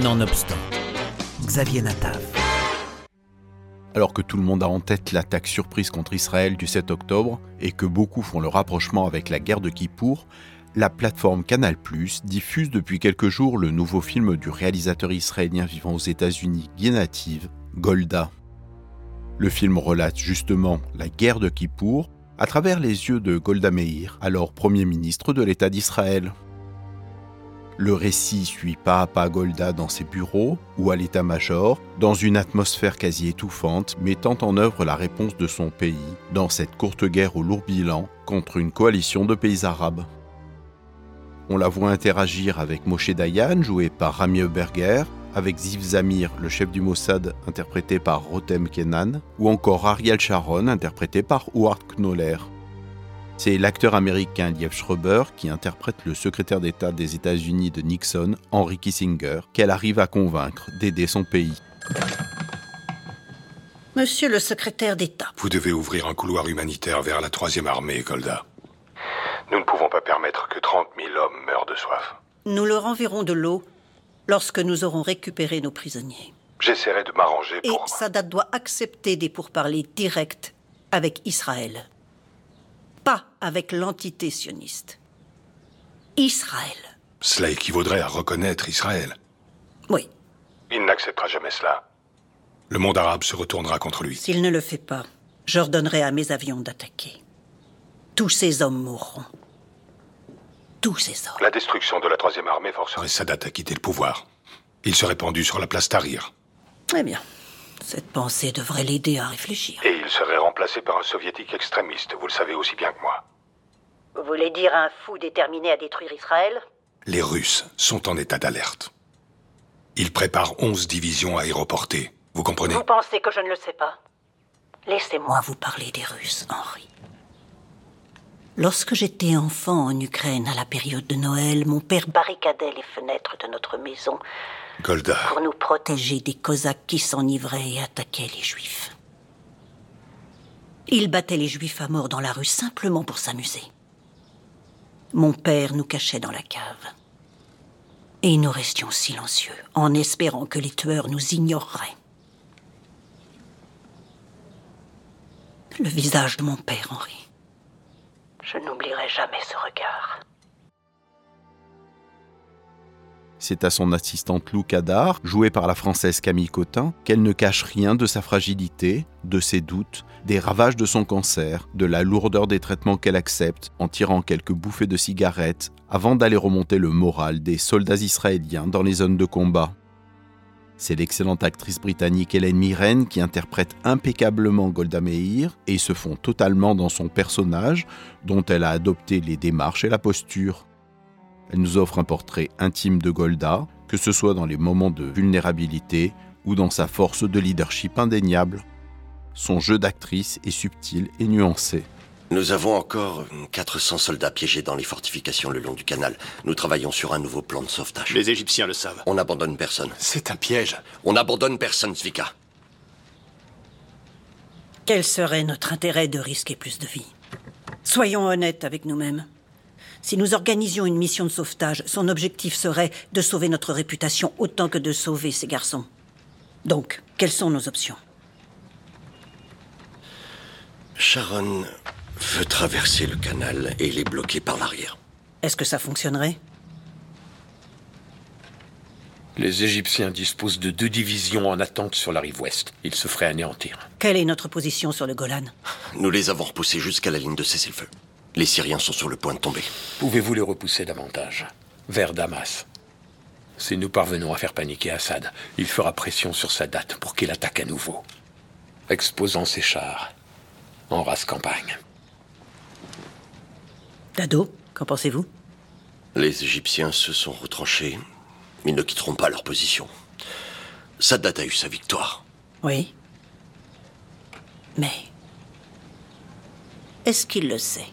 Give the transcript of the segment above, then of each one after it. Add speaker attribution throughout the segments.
Speaker 1: Nonobstant, Xavier Natav.
Speaker 2: Alors que tout le monde a en tête l'attaque surprise contre Israël du 7 octobre et que beaucoup font le rapprochement avec la guerre de Kippour, la plateforme Canal+ diffuse depuis quelques jours le nouveau film du réalisateur israélien vivant aux États-Unis, Native, Golda. Le film relate justement la guerre de Kippour à travers les yeux de Golda Meir, alors Premier ministre de l'État d'Israël. Le récit suit pas à pas Golda dans ses bureaux ou à l'état-major, dans une atmosphère quasi étouffante, mettant en œuvre la réponse de son pays dans cette courte guerre au lourd bilan contre une coalition de pays arabes. On la voit interagir avec Moshe Dayan, joué par Rami Berger, avec Ziv Zamir, le chef du Mossad, interprété par Rotem Kenan, ou encore Ariel Sharon, interprété par Howard Knoller. C'est l'acteur américain Liev Schreiber qui interprète le secrétaire d'État des États-Unis de Nixon, Henry Kissinger, qu'elle arrive à convaincre d'aider son pays.
Speaker 3: Monsieur le secrétaire d'État.
Speaker 4: Vous devez ouvrir un couloir humanitaire vers la troisième armée, Golda. Nous ne pouvons pas permettre que 30 000 hommes meurent de soif.
Speaker 3: Nous leur enverrons de l'eau lorsque nous aurons récupéré nos prisonniers.
Speaker 4: J'essaierai de m'arranger pour...
Speaker 3: Et Sadat doit accepter des pourparlers directs avec Israël pas avec l'entité sioniste. Israël.
Speaker 4: Cela équivaudrait à reconnaître Israël.
Speaker 3: Oui.
Speaker 4: Il n'acceptera jamais cela. Le monde arabe se retournera contre lui.
Speaker 3: S'il ne le fait pas, j'ordonnerai à mes avions d'attaquer. Tous ces hommes mourront. Tous ces hommes.
Speaker 4: La destruction de la troisième armée forcerait Sadat à quitter le pouvoir. Il serait pendu sur la place Tahrir.
Speaker 3: Eh bien, cette pensée devrait l'aider à réfléchir.
Speaker 4: Et il serait remplacé par un soviétique extrémiste, vous le savez aussi bien que moi.
Speaker 3: Vous voulez dire un fou déterminé à détruire Israël?
Speaker 4: Les Russes sont en état d'alerte. Ils préparent 11 divisions aéroportées. Vous comprenez?
Speaker 3: Vous pensez que je ne le sais pas? Laissez-moi vous parler des Russes, Henri. Lorsque j'étais enfant en Ukraine à la période de Noël, mon père barricadait les fenêtres de notre maison
Speaker 4: Golda.
Speaker 3: Pour nous protéger des Cosaques qui s'enivraient et attaquaient les Juifs. Ils battaient les Juifs à mort dans la rue simplement pour s'amuser. Mon père nous cachait dans la cave. Et nous restions silencieux, en espérant que les tueurs nous ignoreraient. Le visage de mon père, Henri. Je n'oublierai jamais ce regard.
Speaker 2: C'est à son assistante Lou Cadar, jouée par la française Camille Cotin, qu'elle ne cache rien de sa fragilité, de ses doutes, des ravages de son cancer, de la lourdeur des traitements qu'elle accepte en tirant quelques bouffées de cigarettes avant d'aller remonter le moral des soldats israéliens dans les zones de combat. C'est l'excellente actrice britannique Hélène Mirren qui interprète impeccablement Golda Meir et se fond totalement dans son personnage dont elle a adopté les démarches et la posture. Elle nous offre un portrait intime de Golda, que ce soit dans les moments de vulnérabilité ou dans sa force de leadership indéniable. Son jeu d'actrice est subtil et nuancé.
Speaker 5: Nous avons encore 400 soldats piégés dans les fortifications le long du canal. Nous travaillons sur un nouveau plan de sauvetage.
Speaker 6: Les Égyptiens le savent.
Speaker 5: On n'abandonne personne.
Speaker 6: C'est un piège.
Speaker 5: On n'abandonne personne, Zvika.
Speaker 3: Quel serait notre intérêt de risquer plus de vies Soyons honnêtes avec nous-mêmes. Si nous organisions une mission de sauvetage, son objectif serait de sauver notre réputation autant que de sauver ces garçons. Donc, quelles sont nos options?
Speaker 5: Sharon veut traverser le canal et les bloquer par l'arrière.
Speaker 3: Est-ce que ça fonctionnerait?
Speaker 6: Les Égyptiens disposent de deux divisions en attente sur la rive ouest. Ils se feraient anéantir.
Speaker 3: Quelle est notre position sur le Golan?
Speaker 5: Nous les avons repoussés jusqu'à la ligne de cessez-le-feu. Les Syriens sont sur le point de tomber.
Speaker 6: Pouvez-vous les repousser davantage Vers Damas? Si nous parvenons à faire paniquer Assad, il fera pression sur Sadat pour qu'il attaque à nouveau. Exposant ses chars en race campagne.
Speaker 3: Dado, qu'en pensez-vous?
Speaker 5: Les Égyptiens se sont retranchés. Ils ne quitteront pas leur position. Sadat a eu sa victoire.
Speaker 3: Oui. Mais... Est-ce qu'il le sait?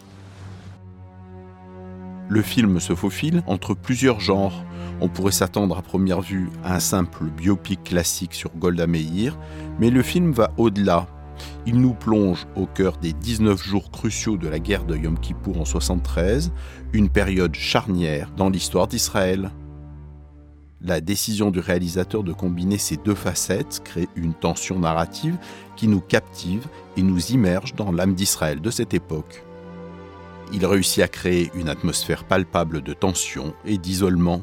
Speaker 2: Le film se faufile entre plusieurs genres. On pourrait s'attendre à première vue à un simple biopic classique sur Golda Meir, mais le film va au-delà. Il nous plonge au cœur des 19 jours cruciaux de la guerre de Yom Kippour en 73, une période charnière dans l'histoire d'Israël. La décision du réalisateur de combiner ces deux facettes crée une tension narrative qui nous captive et nous immerge dans l'âme d'Israël de cette époque. Il réussit à créer une atmosphère palpable de tension et d'isolement.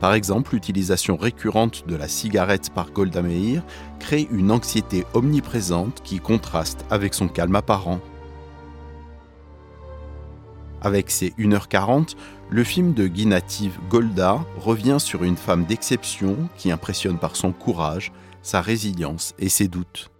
Speaker 2: Par exemple, l'utilisation récurrente de la cigarette par Golda Meir crée une anxiété omniprésente qui contraste avec son calme apparent. Avec ses 1h40, le film de Guy Native Golda revient sur une femme d'exception qui impressionne par son courage, sa résilience et ses doutes.